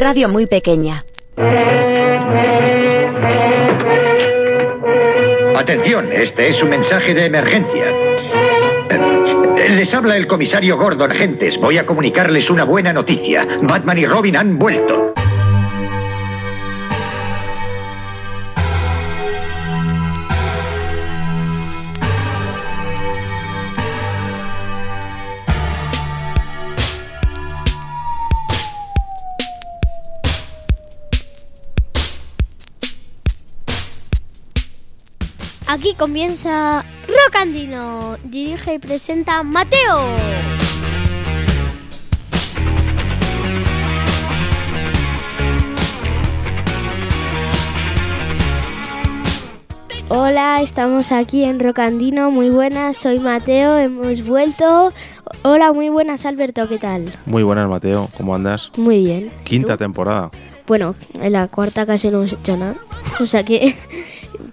Radio muy pequeña. Atención, este es un mensaje de emergencia. Les habla el comisario Gordon, agentes. Voy a comunicarles una buena noticia. Batman y Robin han vuelto. Aquí comienza Rock Andino. Dirige y presenta Mateo. Hola, estamos aquí en Rocandino. Muy buenas, soy Mateo, hemos vuelto. Hola, muy buenas, Alberto, ¿qué tal? Muy buenas, Mateo. ¿Cómo andas? Muy bien. Quinta ¿Tú? temporada. Bueno, en la cuarta casi no hemos hecho nada. O sea que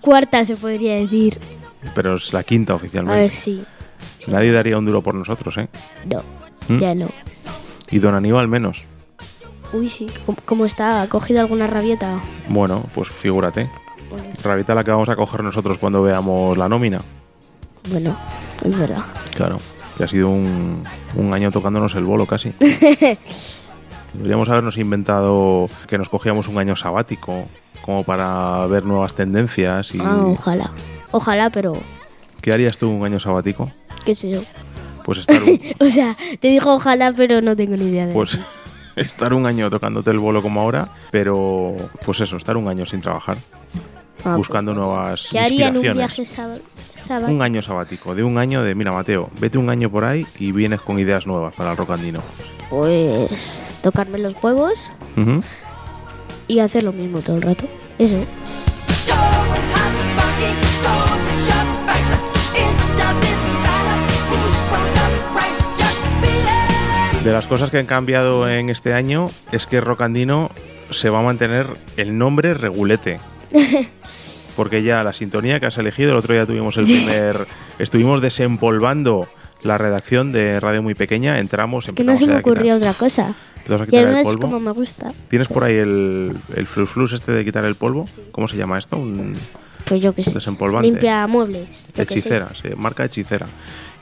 cuarta se podría decir. Pero es la quinta A oficialmente. ver si. Nadie daría un duro por nosotros, ¿eh? No, ¿Mm? ya no. Y don Aníbal menos. Uy, sí. ¿Cómo, está? ¿Ha cogido alguna rabieta? Bueno, pues figúrate. Pues, Rabita la que vamos a coger nosotros cuando veamos la nómina. bueno, es verdad. Claro, que ha sido un, un año tocándonos el bolo casi. Deberíamos habernos inventado que nos cogíamos un año sabático, como para ver nuevas tendencias. y Ah, ojalá. Ojalá, pero ¿Qué harías tú un año sabático? qué sé yo. Pues estar un, O sea, te digo ojalá, pero no tengo ni idea de pues, estar un año tocándote el bolo como ahora, pero pues eso, estar un año sin trabajar, Ah, buscando pues, nuevas ¿Qué haría en un viaje sab- sabático? Un año sabático, de un año de, mira Mateo, vete un año por ahí y vienes con ideas nuevas para el rocandino. Pues tocarme los huevos Ujú. Y hacer lo mismo todo el rato. Eso. De las cosas que han cambiado en este año es que Rocandino se va a mantener el nombre Regulete. Porque ya la sintonía que has elegido, el otro día tuvimos el primer. estuvimos desempolvando la redacción de Radio Muy Pequeña, entramos, Que no se me ocurrió otra cosa. Y además polvo. como me gusta. ¿Tienes por ahí el, el flus flus este de quitar el polvo? ¿Cómo se llama esto? Un Pues yo que sé. desempolvante. Limpia muebles. Hechicera, sí, marca hechicera.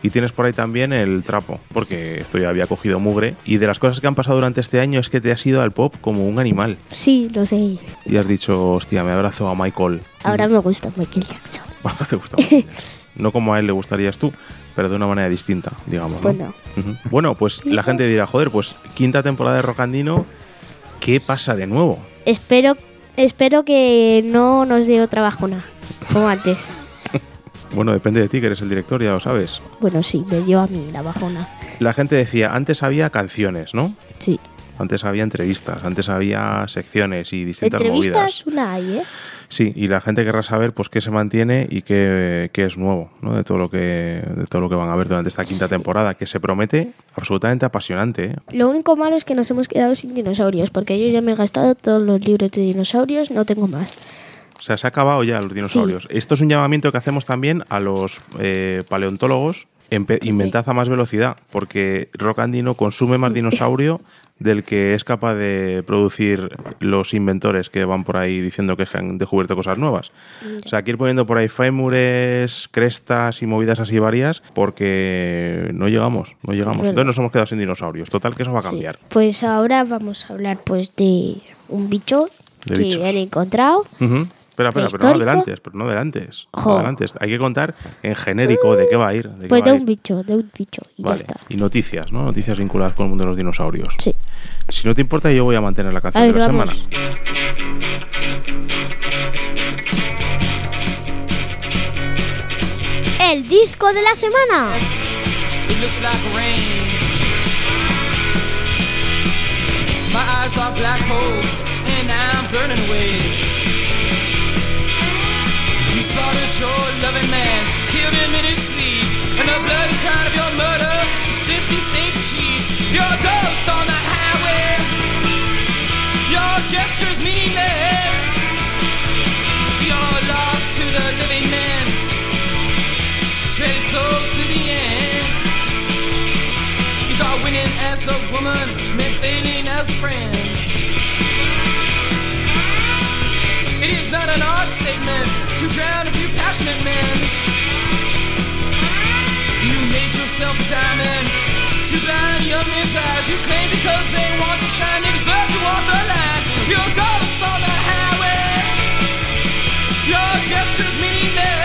Y tienes por ahí también el trapo, porque esto ya había cogido mugre. Y de las cosas que han pasado durante este año es que te has ido al pop como un animal. Sí, lo sé. Y has dicho, hostia, me abrazo a Michael. Ahora me gusta Michael Jackson. Ahora te gusta mucho. No como a él le gustarías tú, pero de una manera distinta, digamos. ¿no? Bueno. Bueno, pues la gente dirá, joder, pues quinta temporada de Rocandino, ¿qué pasa de nuevo? Espero, espero que no nos dé otra bajona. Como antes. Bueno, depende de ti, que eres el director, ya lo sabes. Bueno, sí, me dio a mí la bajona. La gente decía, antes había canciones, ¿no? Sí. Antes había entrevistas, antes había secciones y distintas movidas. Entrevistas una hay, ¿eh? Sí, y la gente querrá saber pues qué se mantiene y qué, qué es nuevo, ¿no? De todo lo que de todo lo que van a ver durante esta quinta Sí. temporada, que se promete absolutamente apasionante. ¿eh? Lo único malo es que nos hemos quedado sin dinosaurios, porque yo ya me he gastado todos los libros de dinosaurios, no tengo más. O sea, se ha acabado ya los dinosaurios. Esto es un llamamiento que hacemos también a los eh, paleontólogos. Empe- inventad a más velocidad, porque Rock Andino consume más dinosaurio del que es capaz de producir los inventores que van por ahí diciendo que han descubierto cosas nuevas. O sea, hay que ir poniendo por ahí fémures, crestas y movidas así varias, porque no llegamos, no llegamos. Bueno. Entonces nos hemos quedado sin dinosaurios. Total, que eso va a Sí. cambiar. Pues ahora vamos a hablar pues de un bicho De que bichos. han encontrado. Ujú. Espera, espera, pero no adelantes, pero no adelantes. no adelantes. Hay que contar en genérico de qué va a ir. De Pues de un ir. bicho, de un bicho. Y Vale. ya está. Y noticias, ¿no? Noticias vinculadas con el mundo de los dinosaurios. Sí. Si no te importa, yo voy a mantener la canción A de la vamos. semana. El disco de la semana. it looks like rain. My eyes are black holes, and I'm burning away. Slaughtered your loving man, killed him in his sleep, and the bloody crown of your murder simply stains the sheets. You're a ghost on the highway. Your gestures meaningless. You're lost to the living man. Trade souls to the end. You thought winning as a woman meant failing as a friend. Not an odd statement to drown a few passionate men. You made yourself a diamond to blind young men's eyes. You claim because they want to shine, they deserve to walk the line. A ghost on the highway. Your gestures meaningless.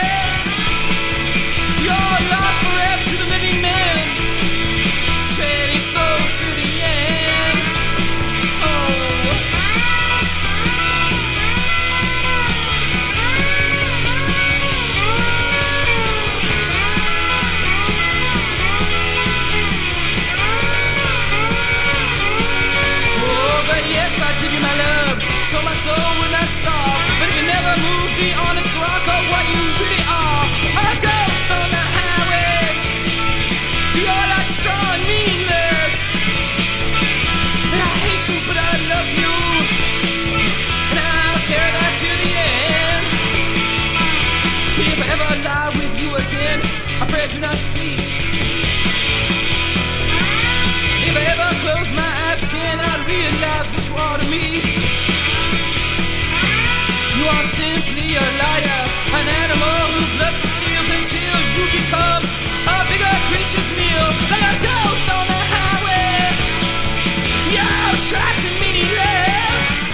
Give you my love, so my soul would not starve. But if you never move the.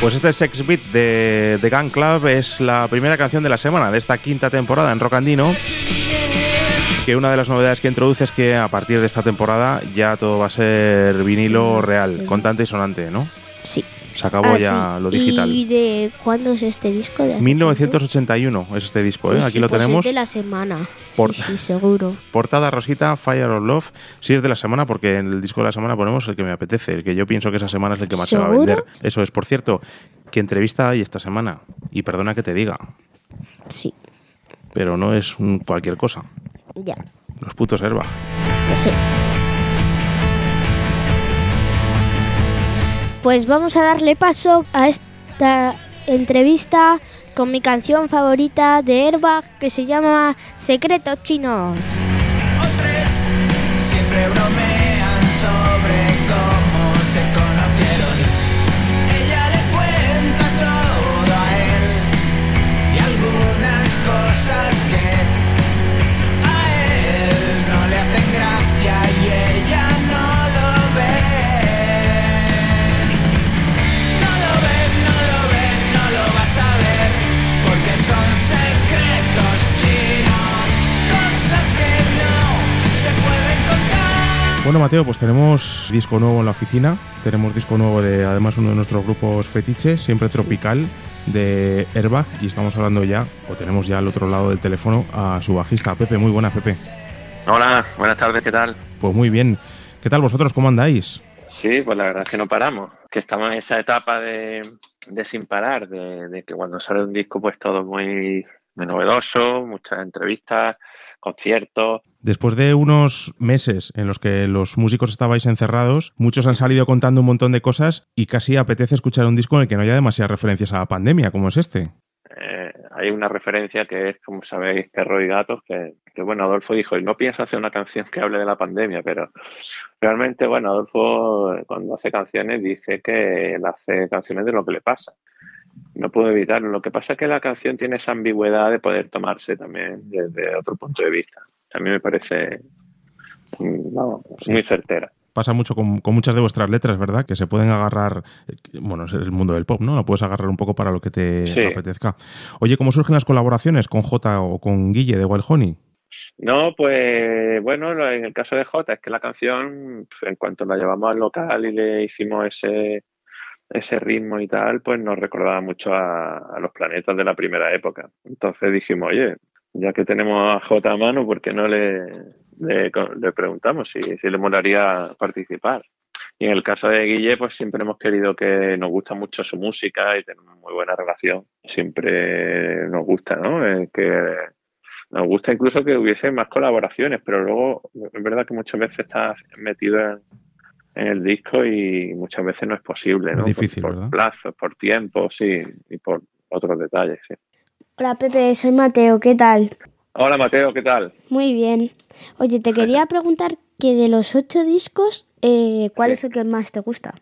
Pues este Sex Beat de The Gun Club es la primera canción de la semana de esta quinta temporada en Rock Andino. Que una de las novedades que introduce es que a partir de esta temporada ya todo va a ser vinilo real, contante y sonante, ¿no? Sí. Se acabó Ah, ya sí. lo digital. ¿Y de cuándo es este disco? ¿De hace 1981 es este disco, ¿eh? Aquí Sí, lo pues tenemos. Es de la semana. Por- Sí, sí, seguro. Portada rosita, Fire of Love. Sí es de la semana, porque en el disco de la semana ponemos el que me apetece, el que yo pienso que esa semana es el que más se va a vender. Eso es, por cierto, que entrevista hay esta semana. Y perdona que te diga, Sí, pero no es cualquier cosa. Ya. Los putos Herba. lo sé. Pues vamos a darle paso a esta entrevista con mi canción favorita de Airbag que se llama Secretos Chinos. Siempre Bueno, Mateo, pues tenemos disco nuevo en la oficina. Tenemos disco nuevo de, además, uno de nuestros grupos fetiches, siempre tropical, de Airbag. Y estamos hablando ya, o tenemos ya al otro lado del teléfono, a su bajista, Pepe. Muy buena, Pepe. Hola, buenas tardes, ¿qué tal? Pues muy bien. ¿Qué tal vosotros? ¿Cómo andáis? Sí, pues la verdad es que no paramos, que estamos en esa etapa de, de sin parar, de, de que cuando sale un disco pues todo muy, muy novedoso, muchas entrevistas, conciertos. Después de unos meses en los que los músicos estabais encerrados, muchos han salido contando un montón de cosas y casi apetece escuchar un disco en el que no haya demasiadas referencias a la pandemia, como es este. Eh, hay una referencia que es, como sabéis, Perro y Gatos, que, que, bueno, Adolfo dijo, no pienso hacer una canción que hable de la pandemia, pero realmente, bueno, Adolfo eh, cuando hace canciones dice que él hace canciones de lo que le pasa. No puedo evitarlo. Lo que pasa es que la canción tiene esa ambigüedad de poder tomarse también desde otro punto de vista. A mí me parece vamos, Sí. muy certera. Pasa mucho con, con muchas de vuestras letras, ¿verdad? Que se pueden agarrar, eh, bueno, es el mundo del pop, ¿no? Lo puedes agarrar un poco para lo que te Sí. apetezca. Oye, ¿cómo surgen las colaboraciones con J o con Guille de Wild Honey? No, pues bueno, en el caso de Jota es que la canción, en cuanto la llevamos al local y le hicimos ese, ese ritmo y tal, pues nos recordaba mucho a, a los planetas de la primera época. Entonces dijimos, oye, ya que tenemos a J a mano, ¿por qué no le, le, le preguntamos si, si le molaría participar? Y en el caso de Guille, pues siempre hemos querido que nos gusta mucho su música y tenemos muy buena relación. Siempre nos gusta, ¿no? Eh, que nos gusta incluso que hubiese más colaboraciones, pero luego es verdad que muchas veces estás metido en, en el disco y muchas veces no es posible, ¿no? Es difícil, por, ¿verdad? por plazos, por tiempo, sí, y por otros detalles, sí. Hola Pepe, soy Mateo, ¿qué tal? Hola Mateo, ¿qué tal? Muy bien. Oye, te quería preguntar que de los ocho discos, eh, ¿cuál Sí. es el que más te gusta?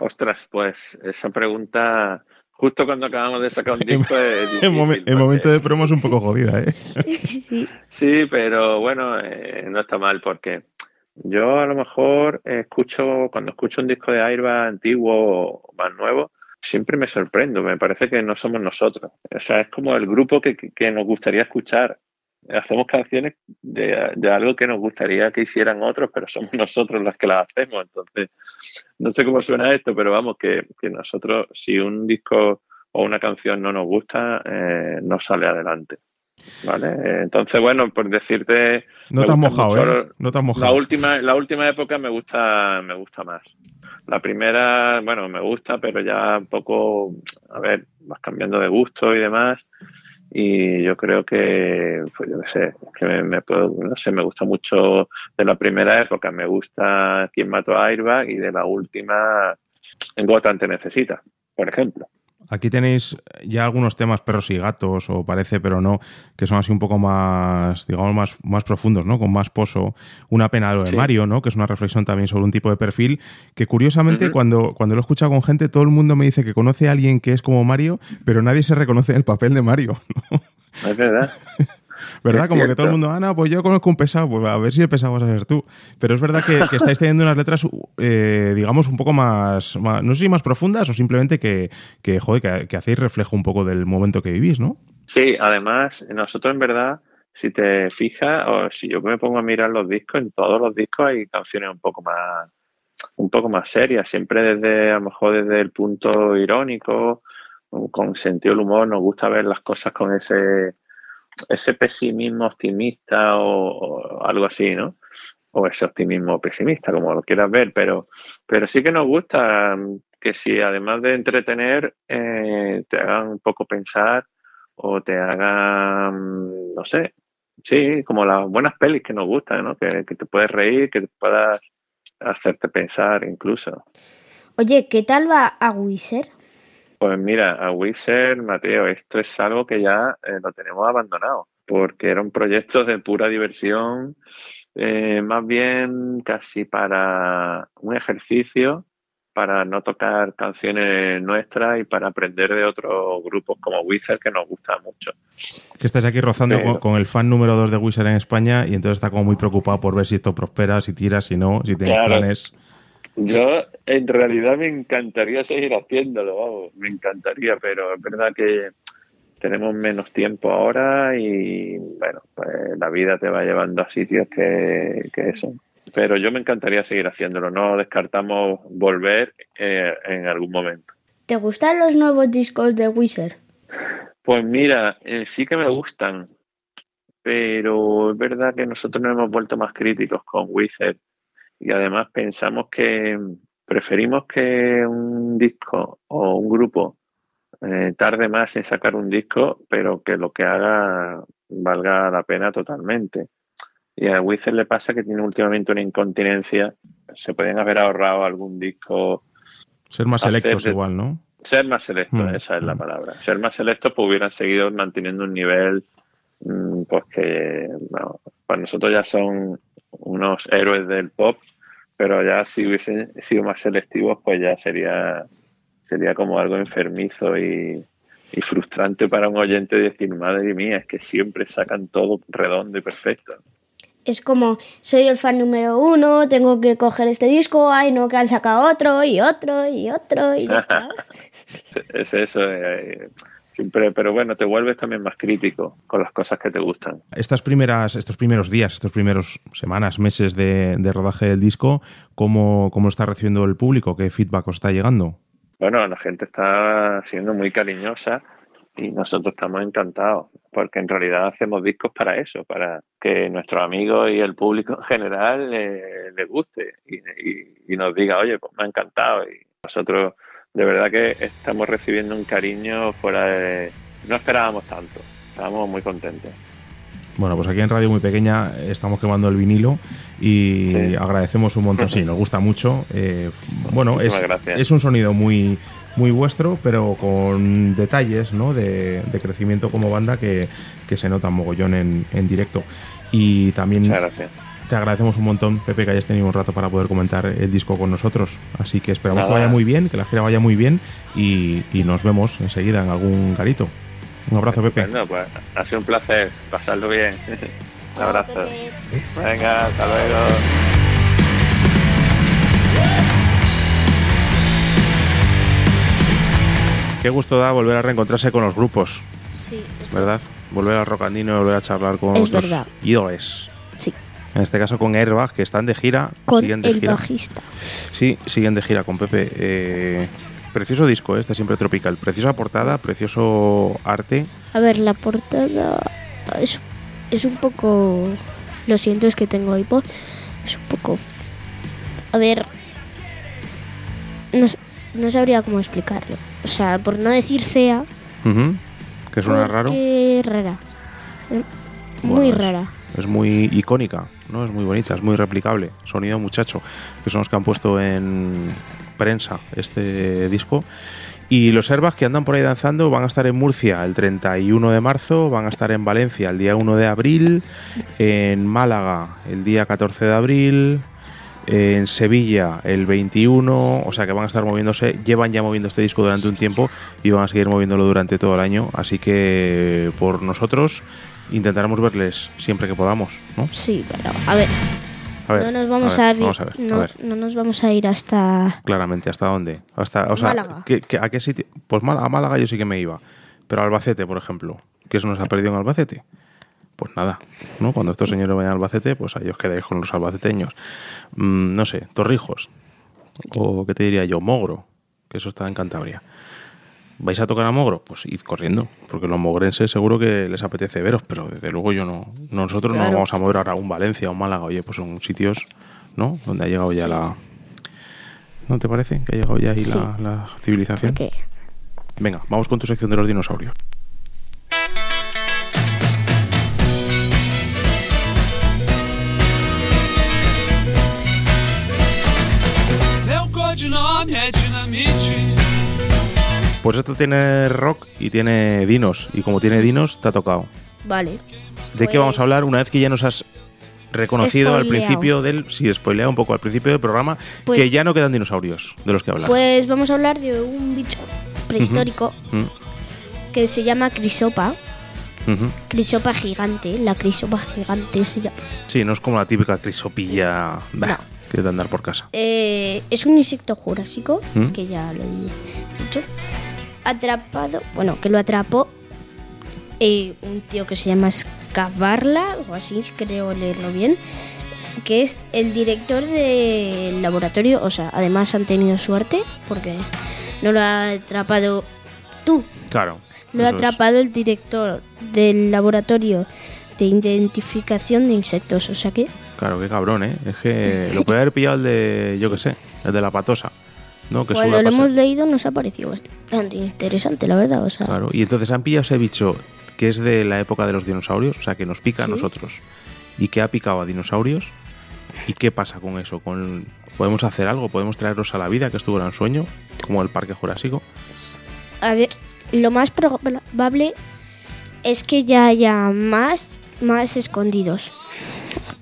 Ostras, pues esa pregunta, justo cuando acabamos de sacar un disco, El, momen- momento de promo es un poco jodida, ¿eh? sí. Sí, pero bueno, eh, no está mal porque yo a lo mejor escucho, cuando escucho un disco de Airbag antiguo o más nuevo, siempre me sorprendo, me parece que no somos nosotros. O sea, es como el grupo que, que- nos gustaría escuchar. Hacemos canciones de, de algo que nos gustaría que hicieran otros, pero somos nosotros los que las hacemos. Entonces, no sé cómo suena esto, pero vamos, que, que nosotros, si un disco o una canción no nos gusta, eh, no sale adelante. ¿Vale? Entonces, bueno, por decirte. No te has mojado, mucho ¿eh? No te has La mojado. última, la última época me gusta, me gusta más. La primera, bueno, me gusta, pero ya un poco, a ver, vas cambiando de gusto y demás. Y yo creo que, pues yo sé, que me, me puedo, no sé, me gusta mucho de la primera época, me gusta Quién mató a Airbag y de la última, En Gotham te necesita, por ejemplo. Aquí tenéis ya algunos temas perros y gatos, o parece, pero no, que son así un poco más, digamos, más, más profundos, ¿no? Con más pozo. Una pena lo de Sí. Mario, ¿no? Que es una reflexión también sobre un tipo de perfil que curiosamente cuando, cuando lo he escuchado con gente, todo el mundo me dice que conoce a alguien que es como Mario, pero nadie se reconoce en el papel de Mario, ¿no? Es verdad. ¿Verdad? Es Como que todo el mundo, ah, no, pues yo conozco un pesado, pues a ver si el pesado vas a ser tú. Pero es verdad que, que estáis teniendo unas letras, eh, digamos, un poco más, más- no sé si más profundas o simplemente que, que joder, que, que hacéis reflejo un poco del momento que vivís, ¿no? Sí, además, nosotros en verdad, si te fijas, o si yo me pongo a mirar los discos, en todos los discos hay canciones un poco más, un poco más serias, siempre desde, a lo mejor desde el punto irónico, con sentido del humor, nos gusta ver las cosas con ese, ese pesimismo optimista o, algo así, ¿no? O ese optimismo pesimista, como lo quieras ver, pero, pero sí que nos gusta que si además de entretener, eh, te hagan un poco pensar o te hagan, no sé, sí, como las buenas pelis que nos gustan, ¿no? Que, que te puedes reír, que te puedas hacerte pensar incluso. Oye, ¿qué tal va a Wizard? Pues mira, a Wizard, Mateo, esto es algo que ya eh, lo tenemos abandonado, porque era un proyecto de pura diversión, eh, más bien casi para un ejercicio, para no tocar canciones nuestras y para aprender de otros grupos como Wizard que nos gusta mucho. Que estáis aquí rozando Pero- con, el fan número 2 de Wizard en España y entonces está como muy preocupado por ver si esto prospera, si tira, si no, si Claro. planes. Yo en realidad me encantaría seguir haciéndolo, vamos, me encantaría, pero es verdad que tenemos menos tiempo ahora y bueno, pues la vida te va llevando a sitios que, que eso. Pero yo me encantaría seguir haciéndolo, no descartamos volver eh, en algún momento. ¿Te gustan los nuevos discos de Wizard? Pues mira, eh, sí que me gustan, pero es verdad que nosotros nos hemos vuelto más críticos con Wizard y además pensamos que preferimos que un disco o un grupo eh, tarde más en sacar un disco, pero que lo que haga valga la pena totalmente. Y a Wizard le pasa que tiene últimamente una incontinencia, se pueden haber ahorrado algún disco Ser más selectos de- igual, ¿no? ser más selectos, Mm, esa es la mm. palabra. Ser más selectos, pues hubieran seguido manteniendo un nivel, mm, pues que bueno, para nosotros ya son unos héroes del pop, pero ya si hubiesen sido más selectivos, pues ya sería, sería como algo enfermizo y, y frustrante para un oyente decir, madre mía, es que siempre sacan todo redondo y perfecto. Es como, soy el fan número uno, tengo que coger este disco, ay no, que han sacado otro y otro y otro y ya está. Es eso, eh, siempre, pero bueno, te vuelves también más crítico con las cosas que te gustan. Estas primeras, estos primeros días, estos primeros semanas, meses de, de rodaje del disco, ¿cómo, ¿cómo está recibiendo el público? ¿Qué feedback os está llegando? Bueno, la gente está siendo muy cariñosa y nosotros estamos encantados, porque en realidad hacemos discos para eso, para que nuestros amigos y el público en general eh, les guste y, y- y nos diga, oye, pues me ha encantado. Y nosotros de verdad que estamos recibiendo un cariño fuera de... No esperábamos tanto, estábamos muy contentos. Bueno, pues aquí en Radio Muy Pequeña estamos quemando el vinilo y Sí. agradecemos un montón. Sí, nos gusta mucho. Eh, bueno, es, un sonido muy muy vuestro, pero con detalles ¿no? de, de crecimiento como banda que, que se nota mogollón en, en directo. Y también Muchas gracias. Te agradecemos un montón, Pepe, que hayas tenido un rato para poder comentar el disco con nosotros. Así que esperamos que vaya muy bien, que la gira vaya muy bien y, y nos vemos enseguida en algún garito. Un abrazo, Pepe. Bueno, pues ha sido un placer, pasarlo bien. un abrazo. Venga, hasta luego. Qué gusto da volver a reencontrarse con los grupos, Sí, ¿verdad? Volver al rocandino y volver a charlar con Es los verdad. En este caso con Airbag, que están de gira. Con siguen de el gira. bajista. Sí, siguen de gira con Pepe. Eh, precioso disco, este siempre tropical. Preciosa portada, precioso arte. A ver, la portada es, es un poco... Lo siento, es que tengo hipo. Es un poco... A ver... No, no sabría cómo explicarlo. O sea, por no decir fea... Ujú. Que suena raro. rara. Bueno, Muy es- rara. Es muy icónica, ¿no? Es muy bonita, es muy replicable. Sonido muchacho, que son los que han puesto en prensa este disco. Y los Herbas que andan por ahí danzando van a estar en Murcia el 31 de marzo, van a estar en Valencia el día 1 de abril, en Málaga el día 14 de abril, en Sevilla el 21, o sea que van a estar moviéndose, llevan ya moviendo este disco durante un tiempo y van a seguir moviéndolo durante todo el año, así que por nosotros intentaremos verles siempre que podamos, ¿no? Sí, pero a ver, A ver, no nos vamos a ir, vamos a ver, no, a ver. no nos vamos a ir hasta Claramente, ¿hasta dónde? Hasta, o sea, Málaga. ¿qué- qué- a qué sitio? Pues Mal- a Málaga yo sí que me iba, pero a Albacete, por ejemplo, ¿qué se nos ha perdido en Albacete? Pues nada, ¿no? Cuando estos señores vayan a Albacete, pues ahí os quedáis con los albaceteños. Mm, no sé, Torrijos, o qué te diría yo, Mogro, que eso está en Cantabria. ¿Vais a tocar a Mogro? Pues id corriendo, porque los mogrenses seguro que les apetece veros, pero desde luego yo no. Nosotros no vamos a mover ahora a un Valencia o un Málaga, oye, pues son sitios, ¿no? Donde ha llegado ya la. ¿No te parece? Que ha llegado ya ahí Sí. la, la civilización. Venga, vamos con tu sección de los dinosaurios. Pues esto tiene rock y tiene dinos, y como tiene dinos, te ha tocado. vale. ¿De qué Pues- vamos a hablar una vez que ya nos has reconocido al principio del. Sí, spoileado un poco al principio del programa, Pues- que ya no quedan dinosaurios de los que hablar. Pues vamos a hablar de un bicho prehistórico que se llama crisopa, crisopa gigante, la crisopa gigante se llama. Sí, no es como la típica crisopilla bah, No. que es de andar por casa. Eh, es un insecto jurásico, ¿Mm? que ya lo he dicho. Atrapado, bueno, que lo atrapó eh, un tío que se llama Scavarla, o así creo leerlo bien, que es el director del laboratorio. O sea, además han tenido suerte porque no lo ha atrapado tú, Claro. lo ha es. atrapado el director del laboratorio de identificación de insectos. O sea que Claro, qué cabrón, ¿eh? Es que lo puede haber pillado el de, yo qué sé, el de la patosa. ¿No? Que cuando lo pasar. hemos leído nos ha parecido bastante interesante, la verdad. O sea, Claro, y entonces han pillado ese bicho que es de la época de los dinosaurios, o sea, que nos pica a nosotros y que ha picado a dinosaurios. ¿Y qué pasa con eso? Con, ¿Podemos hacer algo? ¿Podemos traerlos a la vida, que era un sueño, como el Parque Jurásico? A ver, lo más probable es que ya haya más, más escondidos.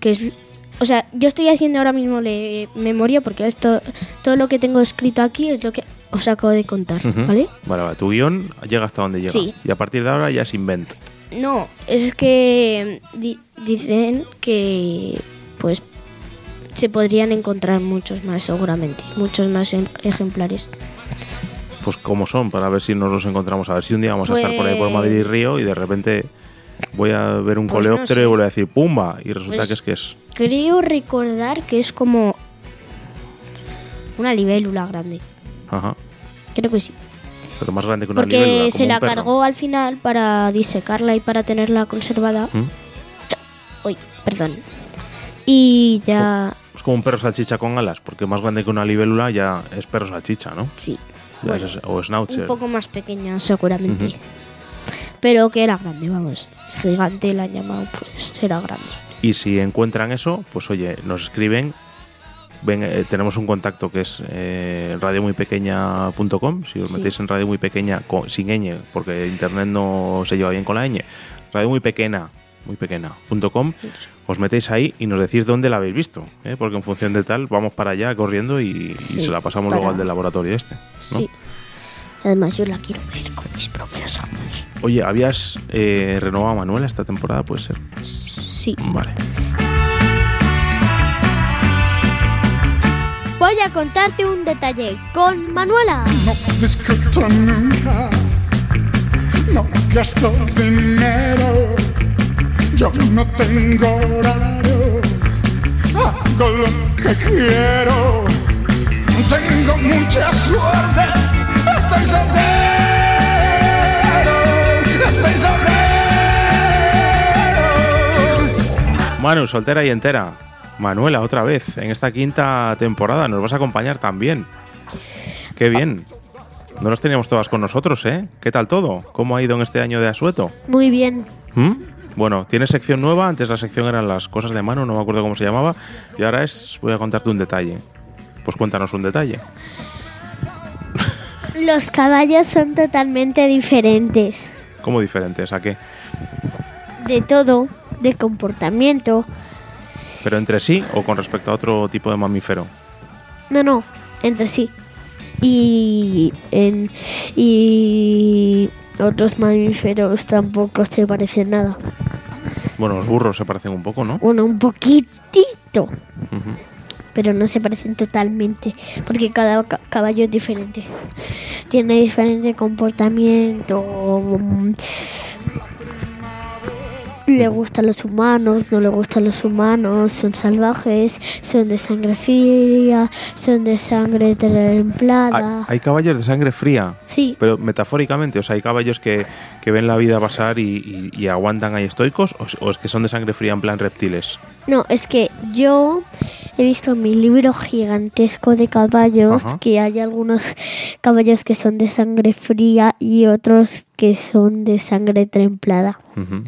Que es, o sea, yo estoy haciendo ahora mismo le- memoria porque esto, todo lo que tengo escrito aquí es lo que os acabo de contar. ¿vale? Vale, vale, tu guion llega hasta donde llega. Sí. Y a partir de ahora ya es invent. No, es que di- dicen que pues se podrían encontrar muchos más seguramente, muchos más em- ejemplares. Pues como son, para ver si nos los encontramos. A ver si un día vamos a estar por ahí por Pues- Madrid y Río y de repente voy a ver un Pues no coleóptero sé. y voy a decir ¡pumba! Y resulta Pues- que es que es. Creo recordar que es como una libélula grande. Ajá. Creo que sí. Pero más grande que una libélula, Porque se la cargó al final para disecarla y para tenerla conservada. ¿Mm? Uy, perdón. Y ya. Es como un perro salchicha con alas, porque más grande que una libélula ya es perro salchicha, ¿no? Sí. Bueno, es- o schnauzer. un poco más pequeña, seguramente. Ujú. Pero que era grande, vamos. Gigante la han llamado, pues era grande. Y si encuentran eso, pues oye, nos escriben. Ven, eh, tenemos un contacto que es eh, radiomuypequeña.com. Si os Sí. metéis en radio muy pequeña, sin ñ, porque internet no se lleva bien con la ñ, radio muy pequeña, muy pequeña.com, os metéis ahí y nos decís dónde la habéis visto. ¿eh? Porque en función de tal, vamos para allá corriendo y, se la pasamos para- luego al del laboratorio este. ¿no? Sí. Además, yo la quiero ver con mis propios ojos. Oye, ¿habías eh, renovado a Manuela esta temporada? Puede ser. Sí. Vale. Voy a contarte un detalle con Manuela. No discuto nunca, no gasto dinero, yo no tengo horario, hago lo que quiero, tengo mucha suerte, estoy soltero, Manu, soltera y entera. Manuela, otra vez, en esta quinta temporada. Nos vas a acompañar también. Qué bien. No las teníamos todas con nosotros, ¿eh? ¿Qué tal todo? ¿Cómo ha ido en este año de asueto? Muy bien. ¿Mm? Bueno, tienes sección nueva. Antes la sección eran las cosas de Manu, no me acuerdo cómo se llamaba. Y ahora es, voy a contarte un detalle. Pues cuéntanos un detalle. Los caballos son totalmente diferentes. ¿Cómo diferentes? ¿A qué? De todo, de comportamiento. ¿Pero entre sí o con respecto a otro tipo de mamífero? No, no, entre sí. Y, en, y otros mamíferos tampoco se parecen nada. Bueno, los burros se parecen un poco, ¿no? Bueno, un poquitito. Pero no se parecen totalmente, porque cada ca- caballo es diferente. Tiene diferente comportamiento. Le gustan los humanos, no le gustan los humanos, son salvajes, son de sangre fría, son de sangre templada. hay caballos de sangre fría. Sí, Pero metafóricamente, o sea, hay caballos que, que ven la vida pasar y, y- y aguantan ahí estoicos, o, es- o es que son de sangre fría en plan reptiles. no, es que yo he visto en mi libro gigantesco de caballos Ajá. que hay algunos caballos que son de sangre fría y otros que son de sangre templada. Ujú.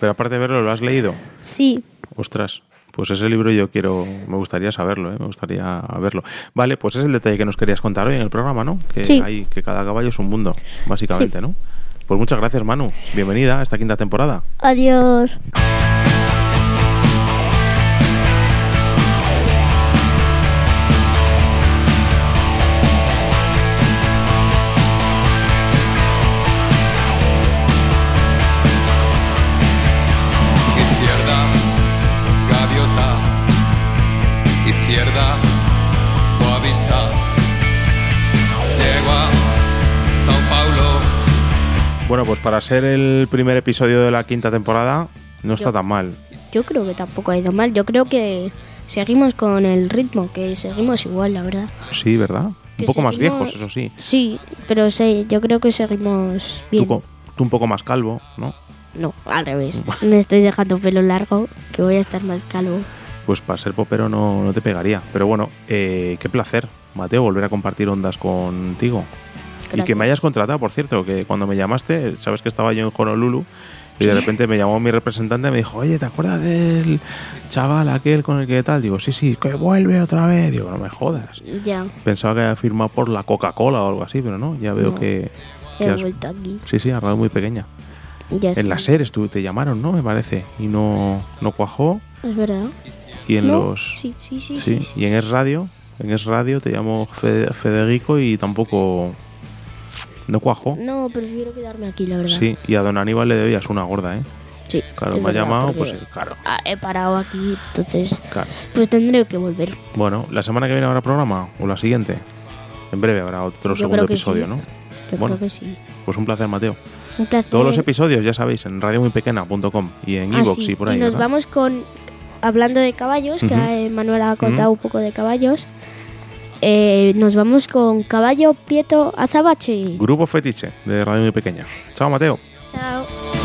Pero aparte de verlo, ¿lo has leído? Sí, Ostras, pues ese libro yo quiero, me gustaría saberlo, ¿eh? me gustaría verlo. Vale, pues es el detalle que nos querías contar hoy en el programa, ¿no? Que Sí. hay, que cada caballo es un mundo, básicamente, Sí. ¿no? Pues muchas gracias, Manu. Bienvenida a esta quinta temporada. adiós. Para ser el primer episodio de la quinta temporada, no está Yo- tan mal. Yo creo que tampoco ha ido mal. Yo creo que seguimos con el ritmo, que seguimos igual, la verdad. Sí, ¿verdad? Un poco más viejos, eso sí. Sí, pero sí, yo creo que seguimos bien. tú un poco más calvo, ¿no? No, al revés. Me estoy dejando pelo largo, que voy a estar más calvo. Pues para ser popero no, no te pegaría. Pero bueno, eh, qué placer, Mateo, volver a compartir ondas contigo. Y que me hayas contratado, por cierto, que cuando me llamaste, sabes que estaba yo en Honolulu y de repente me llamó mi representante y me dijo, oye, ¿te acuerdas del chaval aquel con el que tal? Digo, sí, sí, que vuelve otra vez. Digo, no me jodas. Ya, Pensaba que había firmado por la Coca-Cola o algo así, pero no, ya veo No. que... que he has- vuelto aquí. Sí, sí, a radio muy pequeña. Ya En sí. las series te llamaron, ¿no? Me parece. Y no, no cuajó. Es verdad. Y en ¿No? los... Sí, sí, sí. Sí, sí, sí. y en Es Radio, en Es Radio te llamo Fe- Federico y tampoco no cuajo. No, prefiero quedarme aquí, la verdad. Sí, y a don Aníbal le debías una gorda, ¿eh? Sí, Claro, me ha llamado, pues claro, ah, he parado aquí, entonces claro. pues tendré que volver. Bueno, ¿la semana que viene habrá programa? ¿O la siguiente? En breve habrá otro Yo segundo que episodio, sí. ¿no? Yo Bueno. creo que sí. Pues un placer, Mateo. Un placer. Todos los episodios, ya sabéis, en radiomuypequena.com y en Ah, iVoox sí, y por ahí. Y nos ¿verdad? vamos con. Hablando de caballos, que Ujú. eh, Manuel ha contado Ujú. un poco de caballos. Eh, nos vamos con Caballo Prieto Azabache. Grupo Fetiche de Radio Muy Pequeña. Chao, Mateo. Chao.